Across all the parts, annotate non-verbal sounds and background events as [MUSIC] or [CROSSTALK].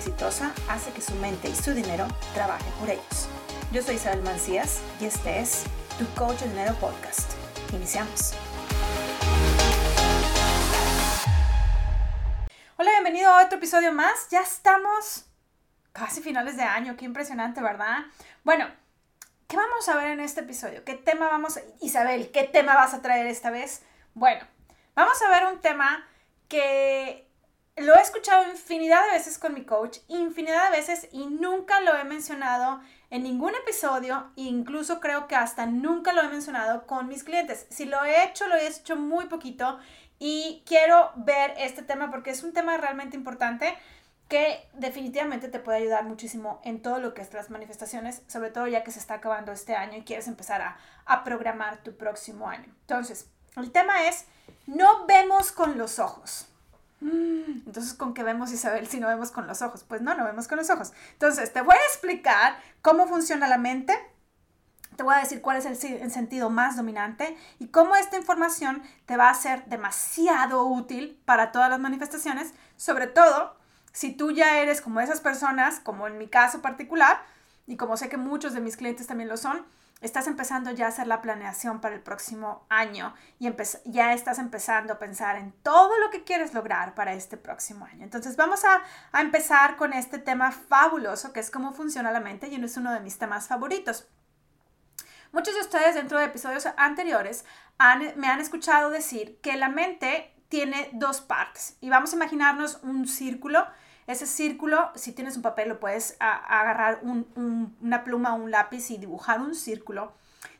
exitosa hace que su mente y su dinero trabajen por ellos. Yo soy Isabel Mancías y este es Tu Coach de Dinero Podcast. Iniciamos. Hola, bienvenido a otro episodio más. Ya estamos casi finales de año, qué impresionante, ¿verdad? Bueno, ¿qué vamos a ver en este episodio? ¿Qué tema vamos a... Isabel, ¿qué tema vas a traer esta vez? Bueno, vamos a ver un tema que lo he escuchado infinidad de veces con mi coach, infinidad de veces y nunca lo he mencionado en ningún episodio, incluso creo que hasta nunca lo he mencionado con mis clientes. Si lo he hecho, lo he hecho muy poquito y quiero ver este tema porque es un tema realmente importante que definitivamente te puede ayudar muchísimo en todo lo que es las manifestaciones, sobre todo ya que se está acabando este año y quieres empezar a, a programar tu próximo año. Entonces, el tema es, no vemos con los ojos. Mm, entonces, ¿con qué vemos Isabel si no vemos con los ojos? Pues no, no vemos con los ojos. Entonces, te voy a explicar cómo funciona la mente, te voy a decir cuál es el, sentido más dominante y cómo esta información te va a ser demasiado útil para todas las manifestaciones, sobre todo si tú ya eres como esas personas, como en mi caso particular, y como sé que muchos de mis clientes también lo son, estás empezando ya a hacer la planeación para el próximo año y ya estás empezando a pensar en todo lo que quieres lograr para este próximo año. Entonces vamos a, a empezar con este tema fabuloso que es cómo funciona la mente y es uno de mis temas favoritos. Muchos de ustedes dentro de episodios anteriores me han escuchado decir que la mente tiene dos partes y vamos a imaginarnos un círculo ese círculo, si tienes un papel, lo puedes agarrar una pluma o un lápiz y dibujar un círculo.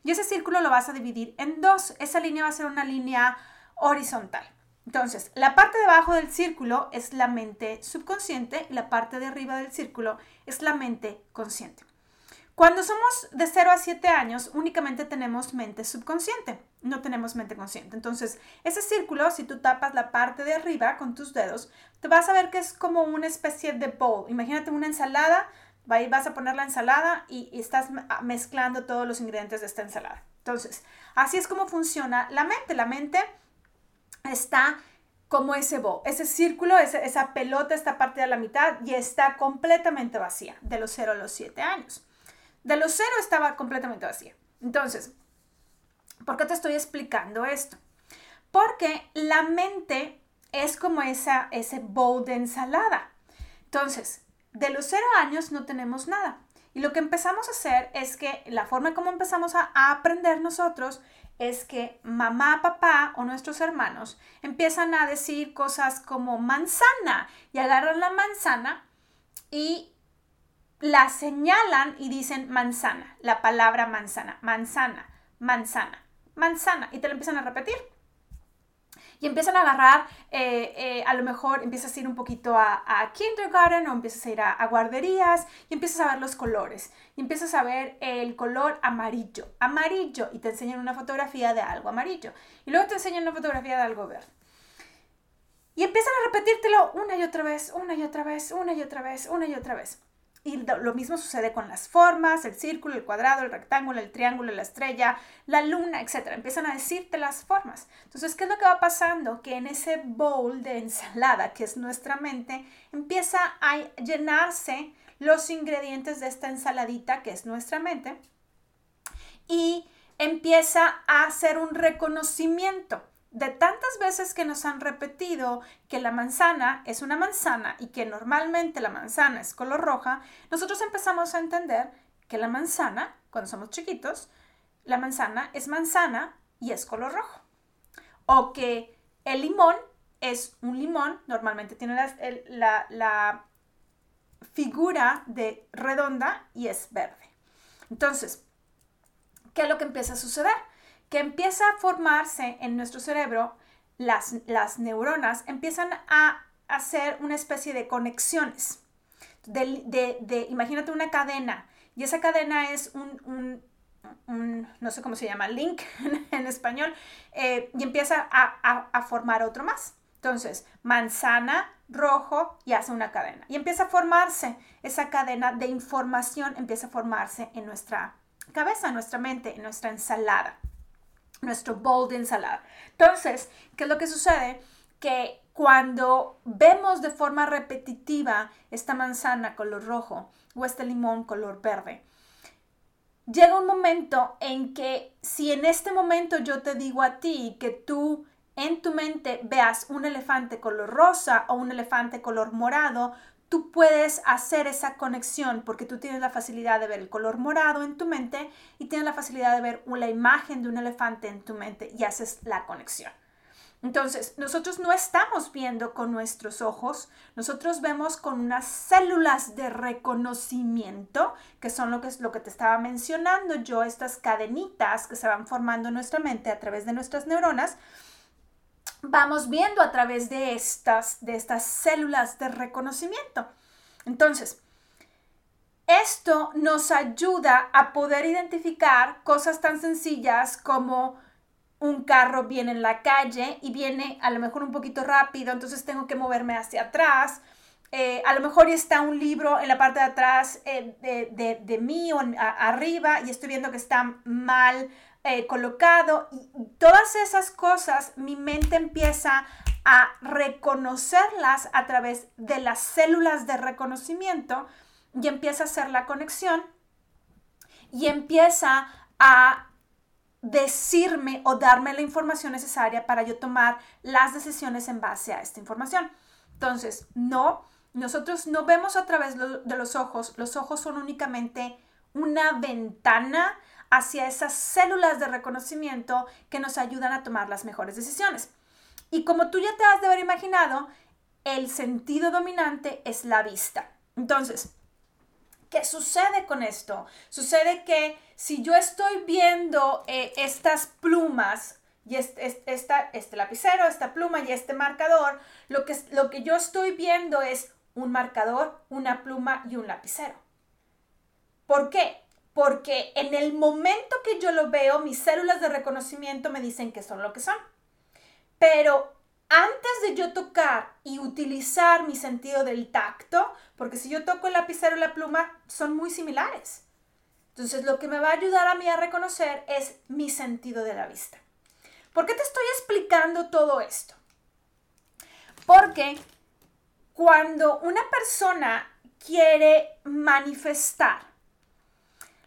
Y ese círculo lo vas a dividir en dos. Esa línea va a ser una línea horizontal. Entonces, la parte de abajo del círculo es la mente subconsciente y la parte de arriba del círculo es la mente consciente. Cuando somos de 0 a 7 años, únicamente tenemos mente subconsciente, no tenemos mente consciente. Entonces, ese círculo, si tú tapas la parte de arriba con tus dedos, te vas a ver que es como una especie de bowl. Imagínate una ensalada, ahí vas a poner la ensalada y, estás mezclando todos los ingredientes de esta ensalada. Entonces, así es como funciona la mente. La mente está como ese bowl, ese círculo, esa, pelota está partida a la mitad y está completamente vacía de los 0 a los 7 años. De los cero estaba completamente vacía. Entonces, ¿por qué te estoy explicando esto? Porque la mente es como esa, ese bowl de ensalada. Entonces, de los cero años no tenemos nada. Y lo que empezamos a hacer es que la forma como empezamos a, aprender nosotros es que mamá, papá o nuestros hermanos empiezan a decir cosas como manzana y agarran la manzana y la señalan y dicen manzana, la palabra manzana, manzana, manzana, manzana, y te lo empiezan a repetir. Y empiezan a agarrar, eh, eh, a lo mejor empiezas a ir un poquito a, kindergarten o empiezas a ir a, guarderías y empiezas a ver los colores. Y empiezas a ver el color amarillo, amarillo, y te enseñan una fotografía de algo amarillo. Y luego te enseñan una fotografía de algo verde. Y empiezan a repetírtelo una y otra vez, una y otra vez, una y otra vez, una y otra vez. Y lo mismo sucede con las formas, el círculo, el cuadrado, el rectángulo, el triángulo, la estrella, la luna, etc. Empiezan a decirte las formas. Entonces, ¿qué es lo que va pasando? Que en ese bowl de ensalada, que es nuestra mente, empieza a llenarse los ingredientes de esta ensaladita, que es nuestra mente, y empieza a hacer un reconocimiento de tantas veces que nos han repetido que la manzana es una manzana y que normalmente la manzana es color roja, nosotros empezamos a entender que la manzana, cuando somos chiquitos, la manzana es manzana y es color rojo. O que el limón es un limón, normalmente tiene la, la figura de redonda y es verde. Entonces, ¿qué es lo que empieza a suceder? Que empieza a formarse en nuestro cerebro, las, las neuronas empiezan a hacer una especie de conexiones. De, imagínate una cadena y esa cadena es un, no sé cómo se llama, link [LAUGHS] en, español, eh, y empieza a, a, formar otro más. Entonces, manzana, rojo y hace una cadena. Y empieza a formarse esa cadena de información, empieza a formarse en nuestra cabeza, en nuestra mente, en nuestra ensalada nuestro bowl de ensalada. Entonces, ¿qué es lo que sucede? Que cuando vemos de forma repetitiva esta manzana color rojo o este limón color verde, llega un momento en que si en este momento yo te digo a ti que tú en tu mente veas un elefante color rosa o un elefante color morado, tú puedes hacer esa conexión porque tú tienes la facilidad de ver el color morado en tu mente y tienes la facilidad de ver la imagen de un elefante en tu mente y haces la conexión. Entonces, nosotros no estamos viendo con nuestros ojos, nosotros vemos con unas células de reconocimiento, que son lo que es lo que te estaba mencionando yo, estas cadenitas que se van formando en nuestra mente a través de nuestras neuronas. Vamos viendo a través de estas, de estas células de reconocimiento. Entonces, esto nos ayuda a poder identificar cosas tan sencillas como un carro viene en la calle y viene a lo mejor un poquito rápido, entonces tengo que moverme hacia atrás. Eh, a lo mejor está un libro en la parte de atrás eh, de, mí o arriba y estoy viendo que está mal eh, colocado. Y todas esas cosas mi mente empieza a reconocerlas a través de las células de reconocimiento y empieza a hacer la conexión y empieza a decirme o darme la información necesaria para yo tomar las decisiones en base a esta información. Entonces, no, nosotros no vemos a través de los ojos, los ojos son únicamente una ventana hacia esas células de reconocimiento que nos ayudan a tomar las mejores decisiones. Y como tú ya te has de haber imaginado, el sentido dominante es la vista. Entonces, ¿Qué sucede con esto? Sucede que si yo estoy viendo eh, estas plumas y este, este, lapicero, esta pluma y este marcador, lo que, lo que yo estoy viendo es un marcador, una pluma y un lapicero. ¿Por qué? Porque en el momento que yo lo veo, mis células de reconocimiento me dicen que son lo que son. Pero antes de yo tocar y utilizar mi sentido del tacto, porque si yo toco el lapicero y la pluma, son muy similares. Entonces, lo que me va a ayudar a mí a reconocer es mi sentido de la vista. ¿Por qué te estoy explicando todo esto? Porque cuando una persona quiere manifestar,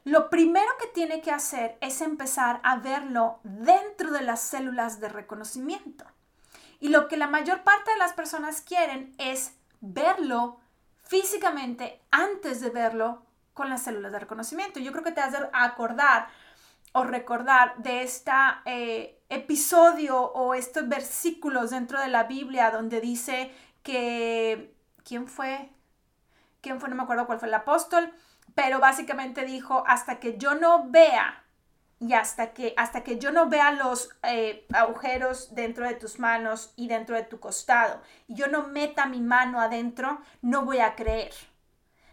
lo primero que tiene que hacer es empezar a verlo dentro de las células de reconocimiento. Y lo que la mayor parte de las personas quieren es verlo físicamente antes de verlo con las células de reconocimiento. Yo creo que te has de acordar o recordar de este episodio o estos versículos dentro de la Biblia donde dice que, ¿quién fue? ¿Quién fue? No me acuerdo cuál fue el apóstol, pero básicamente dijo, hasta que yo no vea y hasta que, hasta que yo no vea los eh, agujeros dentro de tus manos y dentro de tu costado, y yo no meta mi mano adentro, no voy a creer.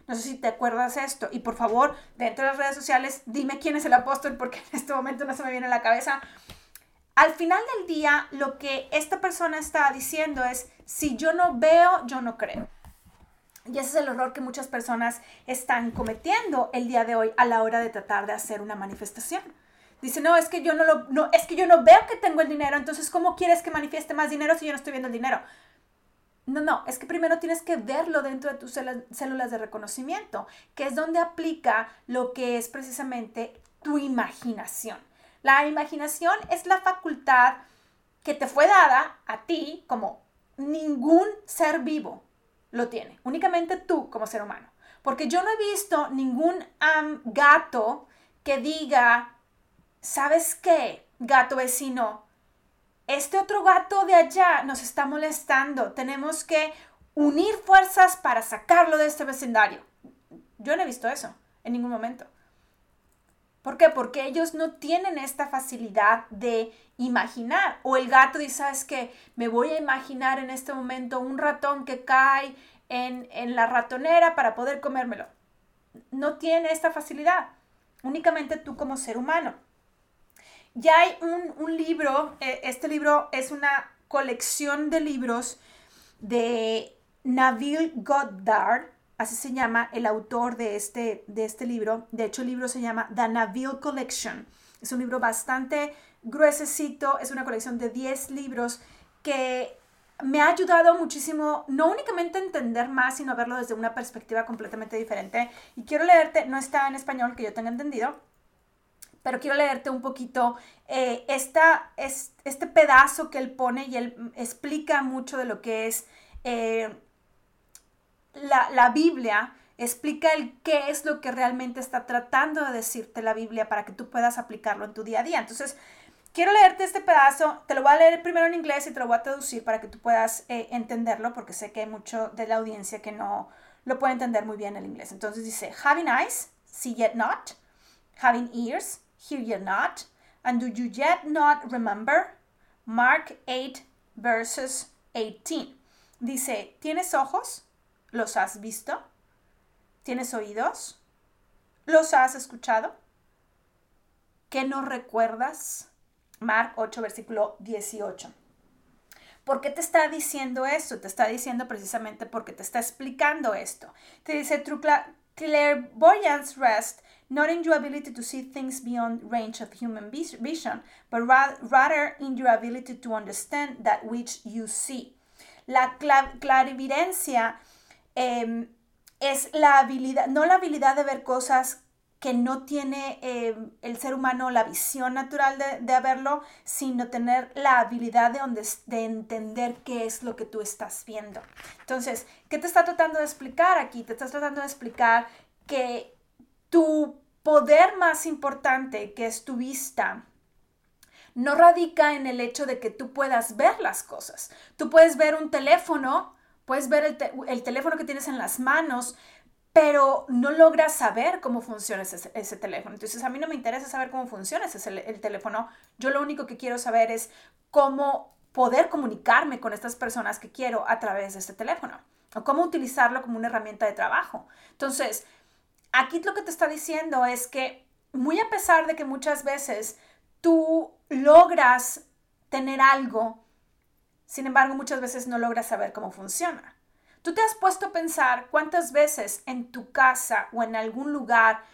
No sé si te acuerdas esto. Y por favor, dentro de las redes sociales, dime quién es el apóstol porque en este momento no se me viene a la cabeza. Al final del día, lo que esta persona está diciendo es, si yo no veo, yo no creo. Y ese es el error que muchas personas están cometiendo el día de hoy a la hora de tratar de hacer una manifestación. Dice, no, es que yo no lo, no, es que yo no veo que tengo el dinero, entonces ¿cómo quieres que manifieste más dinero si yo no estoy viendo el dinero? No, no, es que primero tienes que verlo dentro de tus células de reconocimiento, que es donde aplica lo que es precisamente tu imaginación. La imaginación es la facultad que te fue dada a ti como ningún ser vivo lo tiene, únicamente tú como ser humano. Porque yo no he visto ningún gato que diga, ¿sabes qué, gato vecino? Este otro gato de allá nos está molestando. Tenemos que unir fuerzas para sacarlo de este vecindario. Yo no he visto eso en ningún momento. ¿Por qué? Porque ellos no tienen esta facilidad de imaginar. O el gato dice, ¿sabes qué? Me voy a imaginar en este momento un ratón que cae en, en la ratonera para poder comérmelo. No tiene esta facilidad. Únicamente tú como ser humano. Ya hay un, libro, eh, este libro es una colección de libros de Nabil Goddard, así se llama el autor de este, de este libro. De hecho, el libro se llama The Nabil Collection. Es un libro bastante gruesecito, es una colección de 10 libros que me ha ayudado muchísimo, no únicamente a entender más, sino a verlo desde una perspectiva completamente diferente. Y quiero leerte, no está en español que yo tenga entendido, pero quiero leerte un poquito eh, esta, es, este pedazo que él pone y él explica mucho de lo que es eh, la, la Biblia, explica el qué es lo que realmente está tratando de decirte la Biblia para que tú puedas aplicarlo en tu día a día. Entonces, quiero leerte este pedazo, te lo voy a leer primero en inglés y te lo voy a traducir para que tú puedas eh, entenderlo, porque sé que hay mucho de la audiencia que no lo puede entender muy bien el inglés. Entonces dice, having eyes, see yet not, having ears, hear yet not, and do you yet not remember? Mark 8, verses 18. Dice, ¿tienes ojos? ¿Los has visto? ¿Tienes oídos? ¿Los has escuchado? ¿Qué no recuerdas? Mark 8, versículo 18. ¿Por qué te está diciendo esto? Te está diciendo precisamente porque te está explicando esto. Te dice, true clairvoyance rest not in your ability to see things beyond range of human vision, but rather in your ability to understand that which you see. La clarividencia eh, es la habilidad, no la habilidad de ver cosas que no tiene eh, el ser humano la visión natural de, de, verlo, sino tener la habilidad de, de entender qué es lo que tú estás viendo. Entonces, ¿qué te está tratando de explicar aquí? Te estás tratando de explicar que tu poder más importante, que es tu vista, no radica en el hecho de que tú puedas ver las cosas. Tú puedes ver un teléfono, puedes ver el, el teléfono que tienes en las manos, pero no logras saber cómo funciona ese, teléfono. Entonces a mí no me interesa saber cómo funciona ese, el teléfono. Yo lo único que quiero saber es cómo poder comunicarme con estas personas que quiero a través de este teléfono o cómo utilizarlo como una herramienta de trabajo. Entonces, aquí lo que te está diciendo es que muy a pesar de que muchas veces tú logras tener algo, sin embargo muchas veces no logras saber cómo funciona. ¿Tú te has puesto a pensar cuántas veces en tu casa o en algún lugar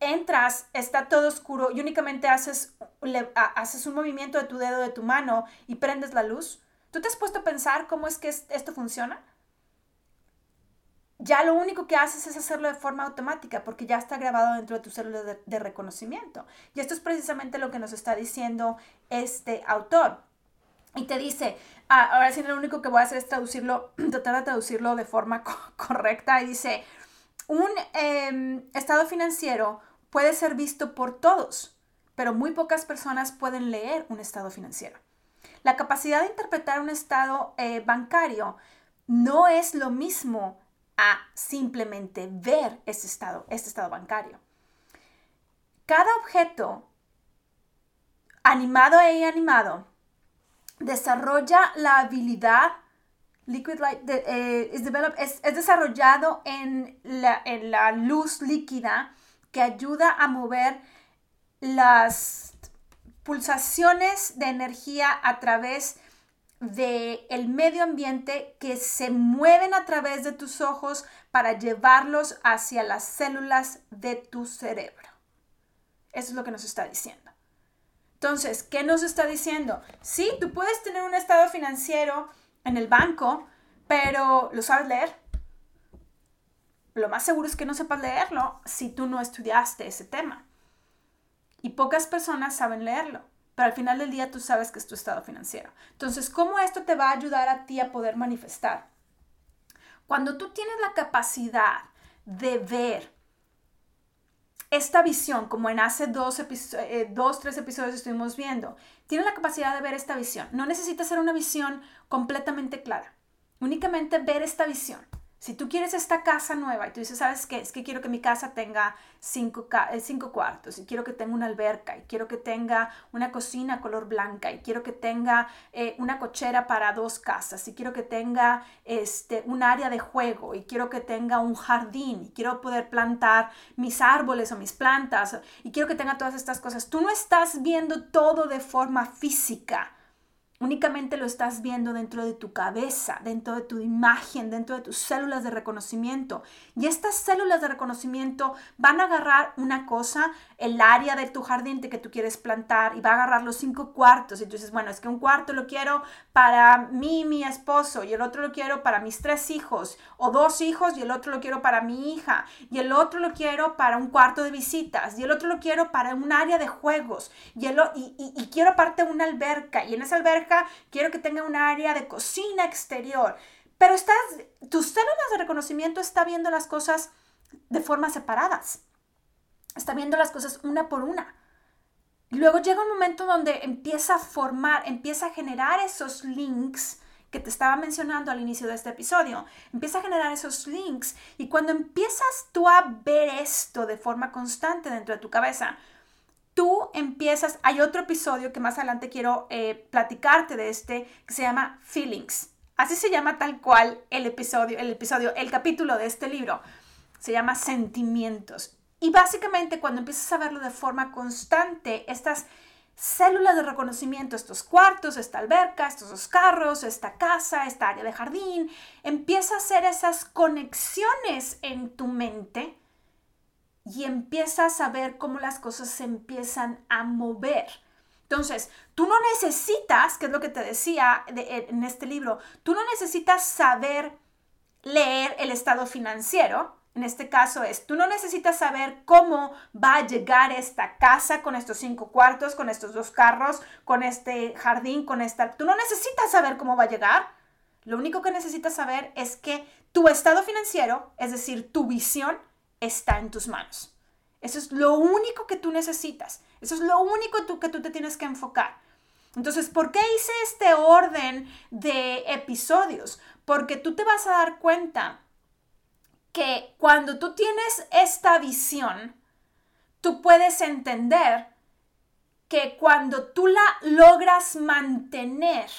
entras, está todo oscuro y únicamente haces, haces un movimiento de tu dedo de tu mano y prendes la luz? ¿Tú te has puesto a pensar cómo es que esto funciona? Ya lo único que haces es hacerlo de forma automática porque ya está grabado dentro de tu célula de, de reconocimiento. Y esto es precisamente lo que nos está diciendo este autor. Y te dice, Ah, ahora sí lo único que voy a hacer es traducirlo, [CLEARS THROAT] tratar de traducirlo de forma [LAUGHS] correcta. Y dice, un em, estado financiero puede ser visto por todos, pero muy pocas personas pueden leer un estado financiero. La capacidad de interpretar un estado eh, bancario no es lo mismo a simplemente ver ese estado, este estado bancario. Cada objeto animado e inanimado desarrolla la habilidad, liquid light, eh, es, desarrollado en la, en la luz líquida que ayuda a mover las pulsaciones de energía a través del el medio ambiente que se mueven a través de tus ojos para llevarlos hacia las células de tu cerebro. Eso es lo que nos está diciendo. Entonces, ¿qué nos está diciendo? Sí, tú puedes tener un estado financiero en el banco, pero ¿lo sabes leer? Lo más seguro es que no sepas leerlo si tú no estudiaste ese tema. Y pocas personas saben leerlo, pero al final del día tú sabes que es tu estado financiero. Entonces, ¿cómo esto te va a ayudar a ti a poder manifestar? Cuando tú tienes la capacidad de ver esta visión, como en hace dos, eh, dos, tres episodios estuvimos viendo, tiene la capacidad de ver esta visión. No necesita ser una visión completamente clara. Únicamente ver esta visión. Si tú quieres esta casa nueva y tú dices, ¿sabes qué? Es que quiero que mi casa tenga cinco, eh, cinco, cuartos y quiero que tenga una alberca y quiero que tenga una cocina color blanca y quiero que tenga eh, una cochera para dos casas y quiero que tenga este, un área de juego y quiero que tenga un jardín y quiero poder plantar mis árboles o mis plantas y quiero que tenga todas estas cosas. Tú no estás viendo todo de forma física Únicamente lo estás viendo dentro de tu cabeza, dentro de tu imagen, dentro de tus células de reconocimiento. Y estas células de reconocimiento van a agarrar una cosa, el área de tu jardín que tú quieres plantar y va a agarrar los cinco cuartos. Y tú dices, bueno, es que un cuarto lo quiero para mí, mi esposo, y el otro lo quiero para mis tres hijos, o dos hijos, y el otro lo quiero para mi hija, y el otro lo quiero para un cuarto de visitas, y el otro lo quiero para un área de juegos, y, el, y, y quiero aparte una alberca, y en esa alberca quiero que tenga un área de cocina exterior. Pero estás, tus células de reconocimiento está viendo las cosas de formas separadas. Está viendo las cosas una por una. Luego llega un momento donde empieza a formar, empieza a generar esos links que te estaba mencionando al inicio de este episodio. Empieza a generar esos links y cuando empiezas tú a ver esto de forma constante dentro de tu cabeza, tú empiezas, hay otro episodio que más adelante quiero eh, platicarte de este, que se llama Feelings. Así se llama tal cual el episodio, el episodio, el capítulo de este libro. Se llama Sentimientos. Y básicamente cuando empiezas a verlo de forma constante, estas células de reconocimiento, estos cuartos, esta alberca, estos dos carros, esta casa, esta área de jardín, empieza a hacer esas conexiones en tu mente y empiezas a ver cómo las cosas se empiezan a mover. Entonces, tú no necesitas, que es lo que te decía en este libro, tú no necesitas saber leer el estado financiero. En este caso es, tú no necesitas saber cómo va a llegar esta casa con estos cinco cuartos, con estos dos carros, con este jardín, con esta... Tú no necesitas saber cómo va a llegar. Lo único que necesitas saber es que tu estado financiero, es decir, tu visión, está en tus manos. Eso es lo único que tú necesitas. Eso es lo único que tú te tienes que enfocar. Entonces, ¿por qué hice este orden de episodios? Porque tú te vas a dar cuenta que cuando tú tienes esta visión, tú puedes entender que cuando tú la logras mantener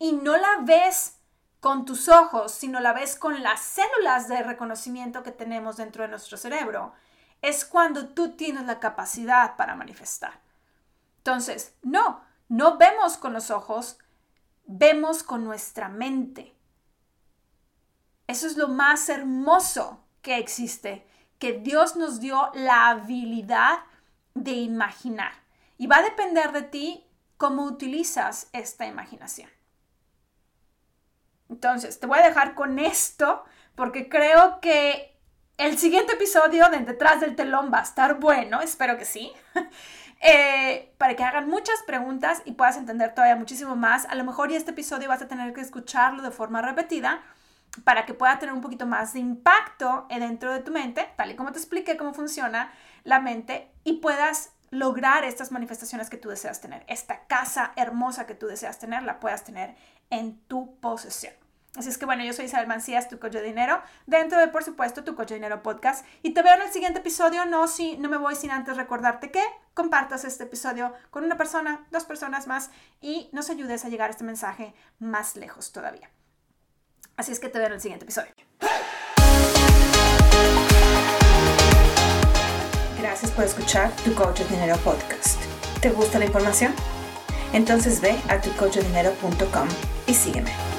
y no la ves con tus ojos, sino la ves con las células de reconocimiento que tenemos dentro de nuestro cerebro, es cuando tú tienes la capacidad para manifestar. Entonces, no, no vemos con los ojos, vemos con nuestra mente. Eso es lo más hermoso que existe, que Dios nos dio la habilidad de imaginar. Y va a depender de ti cómo utilizas esta imaginación. Entonces, te voy a dejar con esto porque creo que el siguiente episodio de Detrás del Telón va a estar bueno, espero que sí, [LAUGHS] eh, para que hagan muchas preguntas y puedas entender todavía muchísimo más. A lo mejor y este episodio vas a tener que escucharlo de forma repetida para que pueda tener un poquito más de impacto dentro de tu mente, tal y como te expliqué cómo funciona la mente y puedas lograr estas manifestaciones que tú deseas tener. Esta casa hermosa que tú deseas tener, la puedas tener en tu posesión. Así es que bueno, yo soy Isabel Mancías, tu coach de dinero, dentro de por supuesto tu coach de dinero podcast. Y te veo en el siguiente episodio. No, si, no me voy sin antes recordarte que compartas este episodio con una persona, dos personas más y nos ayudes a llegar este mensaje más lejos todavía. Así es que te veo en el siguiente episodio. Gracias por escuchar tu coach de dinero podcast. ¿Te gusta la información? Entonces ve a tucoachdinero.com y sígueme.